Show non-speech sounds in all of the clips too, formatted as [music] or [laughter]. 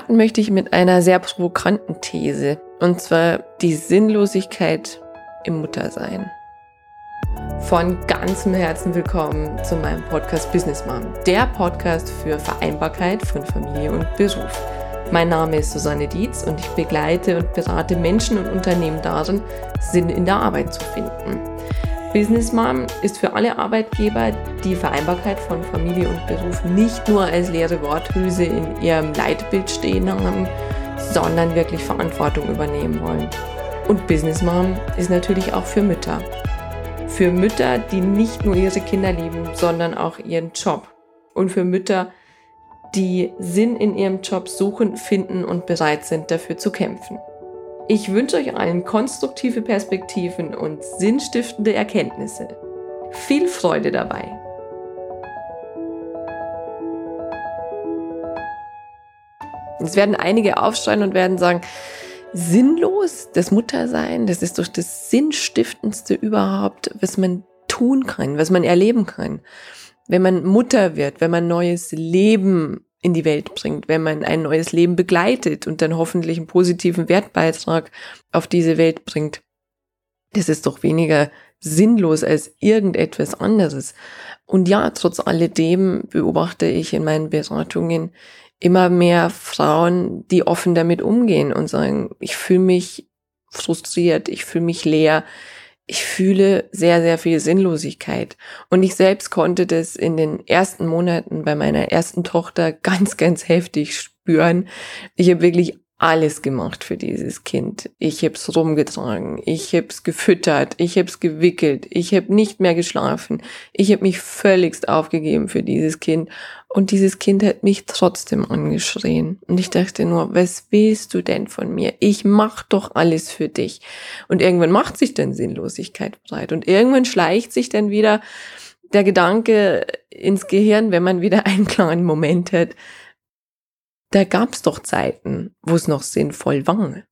Starten möchte ich mit einer sehr provokanten These, und zwar die Sinnlosigkeit im Muttersein. Von ganzem Herzen willkommen zu meinem Podcast Business Mom, der Podcast für Vereinbarkeit von Familie und Beruf. Mein Name ist Susanne Dietz und ich begleite und berate Menschen und Unternehmen darin, Sinn in der Arbeit zu finden. Business Mom ist für alle Arbeitgeber die Vereinbarkeit von Familie und Beruf nicht nur als leere Worthülse in ihrem Leitbild stehen haben, sondern wirklich Verantwortung übernehmen wollen. Und Business Mom ist natürlich auch für Mütter. Für Mütter, die nicht nur ihre Kinder lieben, sondern auch ihren Job. Und für Mütter, die Sinn in ihrem Job suchen, finden und bereit sind, dafür zu kämpfen. Ich wünsche euch allen konstruktive Perspektiven und sinnstiftende Erkenntnisse. Viel Freude dabei! Es werden einige aufschreien und werden sagen, sinnlos, das Muttersein, das ist doch das Sinnstiftendste überhaupt, was man tun kann, was man erleben kann. Wenn man Mutter wird, wenn man neues Leben in die Welt bringt, wenn man ein neues Leben begleitet und dann hoffentlich einen positiven Wertbeitrag auf diese Welt bringt. Das ist doch weniger sinnlos als irgendetwas anderes. Und ja, trotz alledem beobachte ich in meinen Beratungen immer mehr Frauen, die offen damit umgehen und sagen, ich fühle mich frustriert, ich fühle mich leer, ich fühle sehr, sehr viel Sinnlosigkeit. Und ich selbst konnte das in den ersten Monaten bei meiner ersten Tochter [laughs] ganz, ganz heftig spüren. Ich habe wirklich alles gemacht für dieses Kind. Ich hab's rumgetragen, ich hab's gefüttert, ich hab's gewickelt, ich hab nicht mehr geschlafen, ich hab mich völligst aufgegeben für dieses Kind und dieses Kind hat mich trotzdem angeschrien und ich dachte nur, was willst du denn von mir? Ich mach doch alles für dich. Und irgendwann macht sich dann Sinnlosigkeit breit und irgendwann schleicht sich dann wieder der Gedanke ins Gehirn, wenn man wieder [laughs] einen kleinen Moment hat, da gab's doch Zeiten, wo es noch sinnvoll war.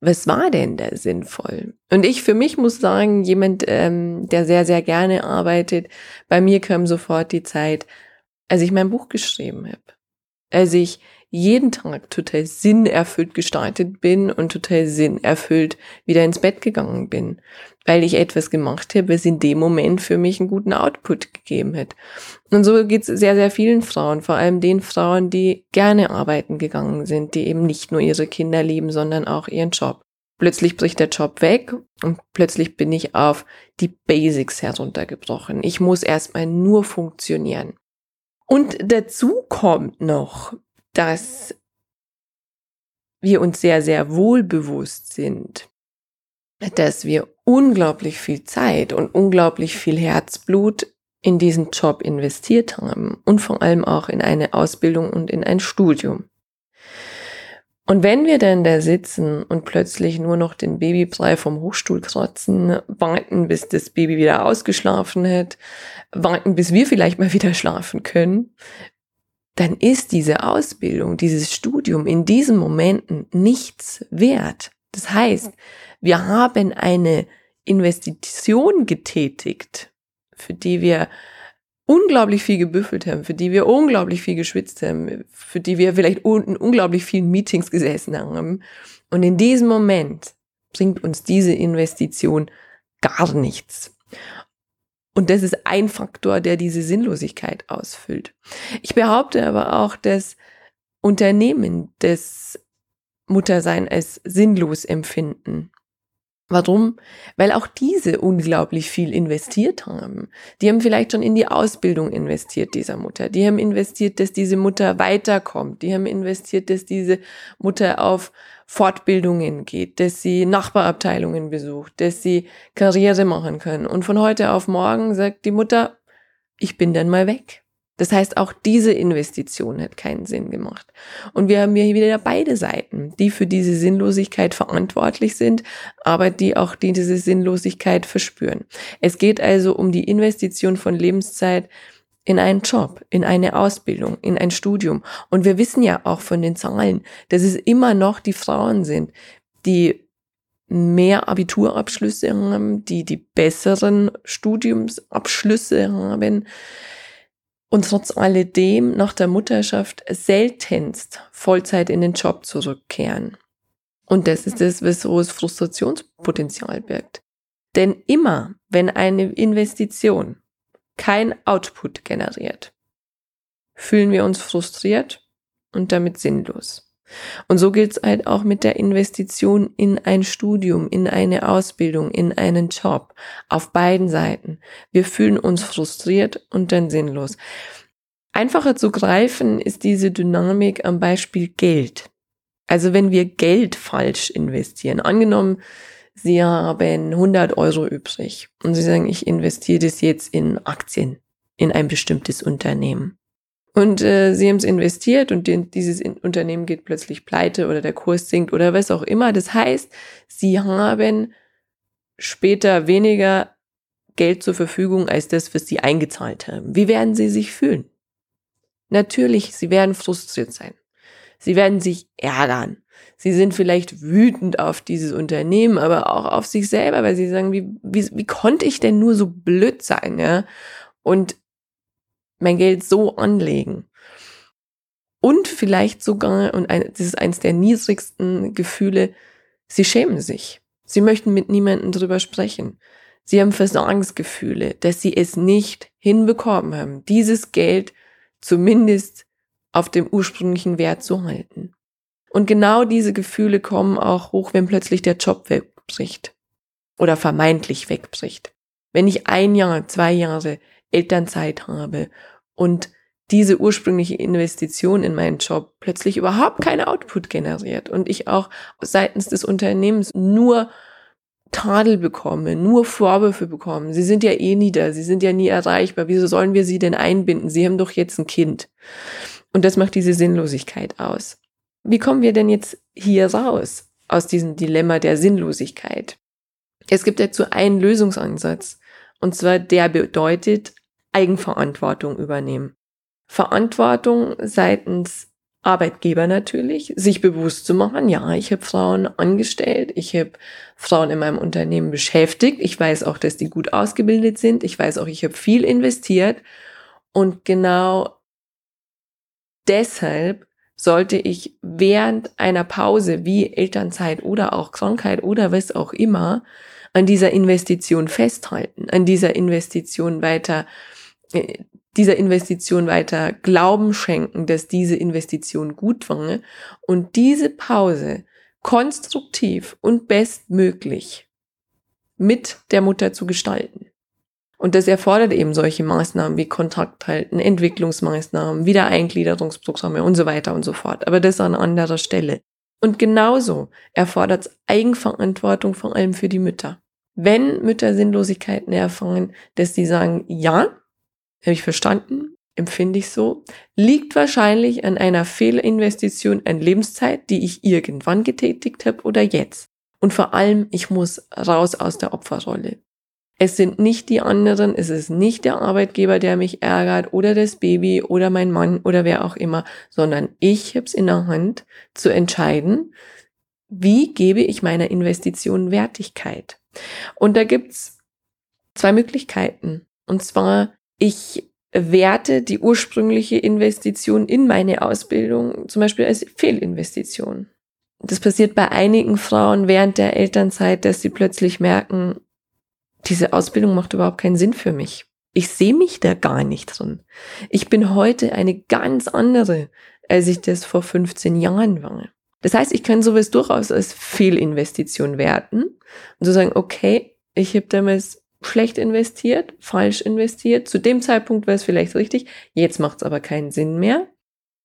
Was war denn da sinnvoll? Und ich für mich muss sagen, jemand, ähm, der sehr, sehr gerne arbeitet, bei mir kam sofort die Zeit, als ich mein Buch geschrieben habe. Als ich jeden Tag total sinnerfüllt gestartet bin und total sinnerfüllt wieder ins Bett gegangen bin, weil ich etwas gemacht habe, was in dem Moment für mich einen guten Output gegeben hat. Und so geht es sehr, sehr vielen Frauen, vor allem den Frauen, die gerne arbeiten gegangen sind, die eben nicht nur ihre Kinder lieben, sondern auch ihren Job. Plötzlich bricht der Job weg und plötzlich bin ich auf die Basics heruntergebrochen. Ich muss erstmal nur funktionieren. Und dazu kommt noch, dass wir uns sehr, sehr wohl bewusst sind, dass wir unglaublich viel Zeit und unglaublich viel Herzblut in diesen Job investiert haben und vor allem auch in eine Ausbildung und in ein Studium. Und wenn wir dann da sitzen und plötzlich nur noch den Babybrei vom Hochstuhl kratzen, warten, bis das Baby wieder ausgeschlafen hat, warten, bis wir vielleicht mal wieder schlafen können, dann ist diese Ausbildung, dieses Studium in diesen Momenten nichts wert. Das heißt, wir haben eine Investition getätigt, für die wir unglaublich viel gebüffelt haben, für die wir unglaublich viel geschwitzt haben, für die wir vielleicht in unglaublich vielen Meetings gesessen haben. Und in diesem Moment bringt uns diese Investition gar nichts. Und das ist ein Faktor, der diese Sinnlosigkeit ausfüllt. Ich behaupte aber auch, dass Unternehmen das Muttersein als sinnlos empfinden. Warum? Weil auch diese unglaublich viel investiert haben. Die haben vielleicht schon in die Ausbildung investiert dieser Mutter. Die haben investiert, dass diese Mutter weiterkommt. Die haben investiert, dass diese Mutter auf Fortbildungen geht, dass sie Nachbarabteilungen besucht, dass sie Karriere machen können. Und von heute auf morgen sagt die Mutter, ich bin dann mal weg. Das heißt, auch diese Investition hat keinen Sinn gemacht. Und wir haben hier wieder beide Seiten, die für diese Sinnlosigkeit verantwortlich sind, aber die auch diese Sinnlosigkeit verspüren. Es geht also um die Investition von Lebenszeit in einen Job, in eine Ausbildung, in ein Studium. Und wir wissen ja auch von den Zahlen, dass es immer noch die Frauen sind, die mehr Abiturabschlüsse haben, die die besseren Studiumsabschlüsse haben. Und trotz alledem nach der Mutterschaft seltenst Vollzeit in den Job zurückkehren. Und das ist das, was so Frustrationspotenzial birgt. Denn immer, wenn eine Investition kein Output generiert, fühlen wir uns frustriert und damit sinnlos. Und so gilt es halt auch mit der Investition in ein Studium, in eine Ausbildung, in einen Job. Auf beiden Seiten. Wir fühlen uns frustriert und dann sinnlos. Einfacher zu greifen ist diese Dynamik am Beispiel Geld. Also wenn wir Geld falsch investieren, angenommen, Sie haben 100 Euro übrig und Sie sagen, ich investiere das jetzt in Aktien, in ein bestimmtes Unternehmen. Und äh, sie haben es investiert und den, dieses Unternehmen geht plötzlich pleite oder der Kurs sinkt oder was auch immer. Das heißt, sie haben später weniger Geld zur Verfügung als das, was sie eingezahlt haben. Wie werden sie sich fühlen? Natürlich, sie werden frustriert sein. Sie werden sich ärgern. Sie sind vielleicht wütend auf dieses Unternehmen, aber auch auf sich selber, weil sie sagen, wie, wie, wie konnte ich denn nur so blöd sein, ja? Und mein Geld so anlegen. Und vielleicht sogar, und ein, das ist eines der niedrigsten Gefühle, sie schämen sich. Sie möchten mit niemandem drüber sprechen. Sie haben Versagensgefühle, dass sie es nicht hinbekommen haben, dieses Geld zumindest auf dem ursprünglichen Wert zu halten. Und genau diese Gefühle kommen auch hoch, wenn plötzlich der Job wegbricht oder vermeintlich wegbricht. Wenn ich ein Jahr, zwei Jahre Elternzeit habe und diese ursprüngliche Investition in meinen Job plötzlich überhaupt keinen Output generiert und ich auch seitens des Unternehmens nur Tadel bekomme, nur Vorwürfe bekommen. Sie sind ja eh nie da, sie sind ja nie erreichbar. Wieso sollen wir sie denn einbinden? Sie haben doch jetzt ein Kind. Und das macht diese Sinnlosigkeit aus. Wie kommen wir denn jetzt hier raus aus diesem Dilemma der Sinnlosigkeit? Es gibt dazu einen Lösungsansatz. Und zwar der bedeutet, Eigenverantwortung übernehmen. Verantwortung seitens Arbeitgeber natürlich, sich bewusst zu machen, ja, ich habe Frauen angestellt, ich habe Frauen in meinem Unternehmen beschäftigt, ich weiß auch, dass die gut ausgebildet sind, ich weiß auch, ich habe viel investiert und genau deshalb sollte ich während einer Pause wie Elternzeit oder auch Krankheit oder was auch immer an dieser Investition festhalten, an dieser Investition weiter dieser Investition weiter Glauben schenken, dass diese Investition gut war und diese Pause konstruktiv und bestmöglich mit der Mutter zu gestalten. Und das erfordert eben solche Maßnahmen wie Kontakt halten, Entwicklungsmaßnahmen, Wiedereingliederungsprogramme und so weiter und so fort. Aber das an anderer Stelle. Und genauso erfordert es Eigenverantwortung vor allem für die Mütter. Wenn Mütter Sinnlosigkeiten erfahren, dass sie sagen, ja, habe ich verstanden, empfinde ich so, liegt wahrscheinlich an einer Fehlinvestition an Lebenszeit, die ich irgendwann getätigt habe oder jetzt. Und vor allem, ich muss raus aus der Opferrolle. Es sind nicht die anderen, es ist nicht der Arbeitgeber, der mich ärgert oder das Baby oder mein Mann oder wer auch immer, sondern ich habe es in der Hand zu entscheiden, wie gebe ich meiner Investition Wertigkeit. Und da gibt's zwei Möglichkeiten. Und zwar ich werte die ursprüngliche Investition in meine Ausbildung zum Beispiel als Fehlinvestition. Das passiert bei einigen Frauen während der Elternzeit, dass sie plötzlich merken, diese Ausbildung macht überhaupt keinen Sinn für mich. Ich sehe mich da gar nicht drin. Ich bin heute eine ganz andere, als ich das vor 15 Jahren war. Das heißt, ich kann sowas durchaus als Fehlinvestition werten und so sagen, okay, ich habe damals schlecht investiert, falsch investiert. Zu dem Zeitpunkt war es vielleicht richtig, jetzt macht es aber keinen Sinn mehr.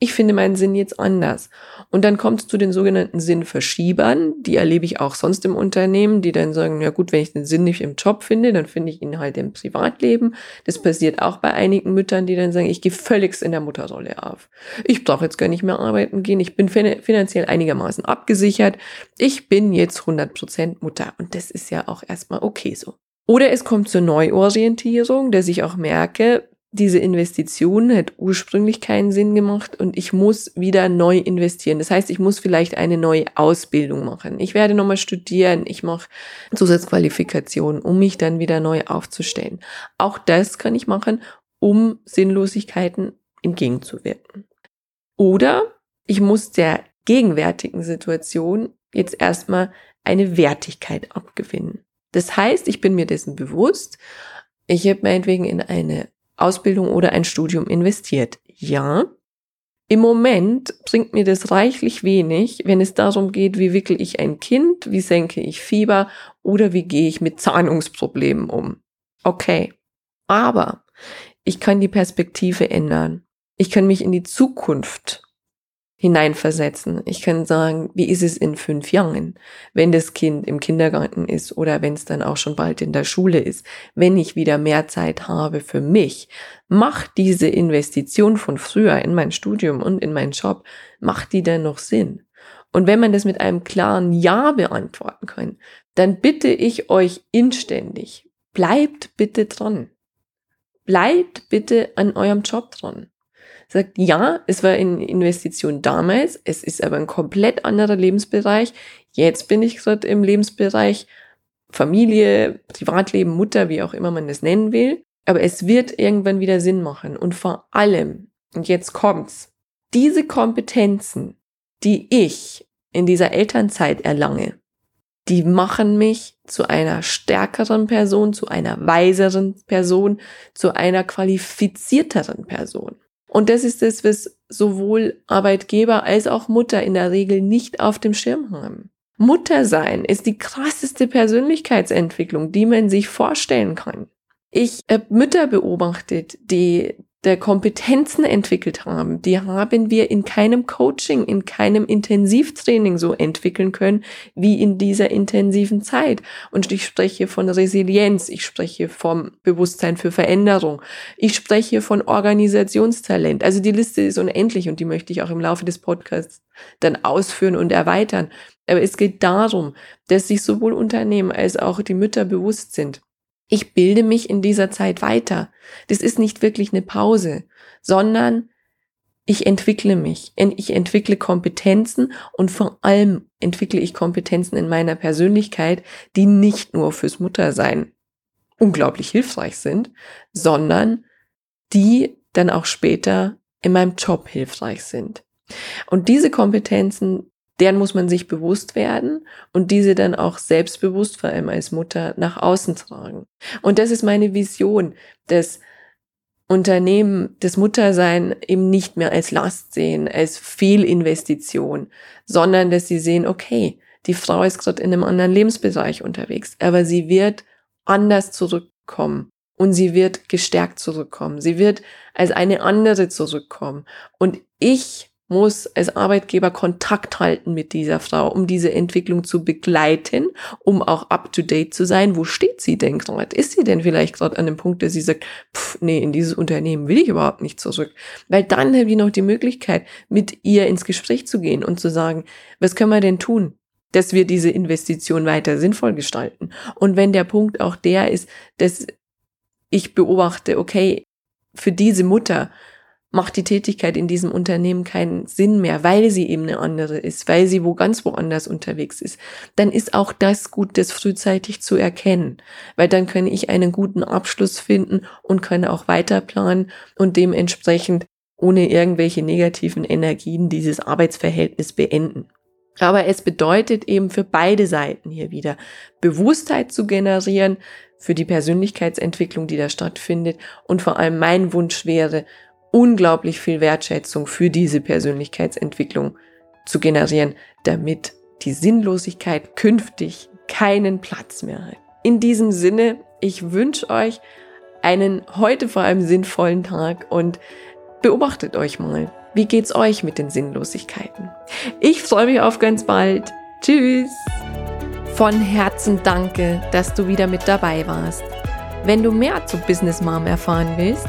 Ich finde meinen Sinn jetzt anders. Und dann kommt es zu den sogenannten Sinnverschiebern. Die erlebe ich auch sonst im Unternehmen, die dann sagen, ja gut, wenn ich den Sinn nicht im Job finde, dann finde ich ihn halt im Privatleben. Das passiert auch bei einigen Müttern, die dann sagen, ich gehe völligst in der Mutterrolle auf. Ich brauche jetzt gar nicht mehr arbeiten gehen. Ich bin finanziell einigermaßen abgesichert. Ich bin jetzt 100% Mutter. Und das ist ja auch erstmal okay so. Oder es kommt zur Neuorientierung, dass ich auch merke, diese Investition hat ursprünglich keinen Sinn gemacht und ich muss wieder neu investieren. Das heißt, ich muss vielleicht eine neue Ausbildung machen. Ich werde nochmal studieren, ich mache Zusatzqualifikationen, um mich dann wieder neu aufzustellen. Auch das kann ich machen, um Sinnlosigkeiten entgegenzuwirken. Oder ich muss der gegenwärtigen Situation jetzt erstmal eine Wertigkeit abgewinnen. Das heißt, ich bin mir dessen bewusst, ich habe meinetwegen in eine Ausbildung oder ein Studium investiert. Ja, im Moment bringt mir das reichlich wenig, wenn es darum geht, wie wickel ich ein Kind, wie senke ich Fieber oder wie gehe ich mit Zahnungsproblemen um. Okay, aber ich kann die Perspektive ändern. Ich kann mich in die Zukunft hineinversetzen. Ich kann sagen, wie ist es in fünf Jahren, wenn das Kind im Kindergarten ist oder wenn es dann auch schon bald in der Schule ist, wenn ich wieder mehr Zeit habe für mich. Macht diese Investition von früher in mein Studium und in meinen Job, macht die denn noch Sinn? Und wenn man das mit einem klaren Ja beantworten kann, dann bitte ich euch inständig, bleibt bitte dran. Bleibt bitte an eurem Job dran sagt, ja, es war eine Investition damals, es ist aber ein komplett anderer Lebensbereich. Jetzt bin ich gerade im Lebensbereich Familie, Privatleben, Mutter, wie auch immer man das nennen will. Aber es wird irgendwann wieder Sinn machen. Und vor allem, und jetzt kommt's, diese Kompetenzen, die ich in dieser Elternzeit erlange, die machen mich zu einer stärkeren Person, zu einer weiseren Person, zu einer qualifizierteren Person. Und das ist das, was sowohl Arbeitgeber als auch Mutter in der Regel nicht auf dem Schirm haben. Mutter sein ist die krasseste Persönlichkeitsentwicklung, die man sich vorstellen kann. Ich habe Mütter beobachtet, die der Kompetenzen entwickelt haben, die haben wir in keinem Coaching, in keinem Intensivtraining so entwickeln können wie in dieser intensiven Zeit. Und ich spreche von Resilienz, ich spreche vom Bewusstsein für Veränderung, ich spreche von Organisationstalent. Also die Liste ist unendlich und die möchte ich auch im Laufe des Podcasts dann ausführen und erweitern. Aber es geht darum, dass sich sowohl Unternehmen als auch die Mütter bewusst sind, ich bilde mich in dieser Zeit weiter. Das ist nicht wirklich eine Pause, sondern ich entwickle mich. Ich entwickle Kompetenzen und vor allem entwickle ich Kompetenzen in meiner Persönlichkeit, die nicht nur fürs Muttersein unglaublich hilfreich sind, sondern die dann auch später in meinem Job hilfreich sind. Und diese Kompetenzen deren muss man sich bewusst werden und diese dann auch selbstbewusst, vor allem als Mutter, nach außen tragen. Und das ist meine Vision, dass Unternehmen das Muttersein eben nicht mehr als Last sehen, als Fehlinvestition, sondern dass sie sehen, okay, die Frau ist gerade in einem anderen Lebensbereich unterwegs, aber sie wird anders zurückkommen und sie wird gestärkt zurückkommen. Sie wird als eine andere zurückkommen. Und ich muss als Arbeitgeber Kontakt halten mit dieser Frau, um diese Entwicklung zu begleiten, um auch up-to-date zu sein. Wo steht sie denn gerade? Ist sie denn vielleicht gerade an dem Punkt, dass sie sagt, pff, nee, in dieses Unternehmen will ich überhaupt nicht zurück? Weil dann habe ich noch die Möglichkeit, mit ihr ins Gespräch zu gehen und zu sagen, was können wir denn tun? dass wir diese Investition weiter sinnvoll gestalten. Und wenn der Punkt auch der ist, dass ich beobachte, okay, für diese Mutter macht die Tätigkeit in diesem Unternehmen keinen Sinn mehr, weil sie eben eine andere ist, weil sie wo ganz woanders unterwegs ist, dann ist auch das gut, das frühzeitig zu erkennen, weil dann kann ich einen guten Abschluss finden und kann auch weiter planen und dementsprechend ohne irgendwelche negativen Energien dieses Arbeitsverhältnis beenden. Aber es bedeutet eben für beide Seiten hier wieder Bewusstheit zu generieren für die Persönlichkeitsentwicklung, die da stattfindet. Und vor allem mein Wunsch wäre, unglaublich viel Wertschätzung für diese Persönlichkeitsentwicklung zu generieren, damit die Sinnlosigkeit künftig keinen Platz mehr hat. In diesem Sinne, ich wünsche euch einen heute vor allem sinnvollen Tag und beobachtet euch mal. Wie geht's euch mit den Sinnlosigkeiten? Ich freue mich auf ganz bald. Tschüss! Von Herzen danke, dass du wieder mit dabei warst. Wenn du mehr zu Business Mom erfahren willst,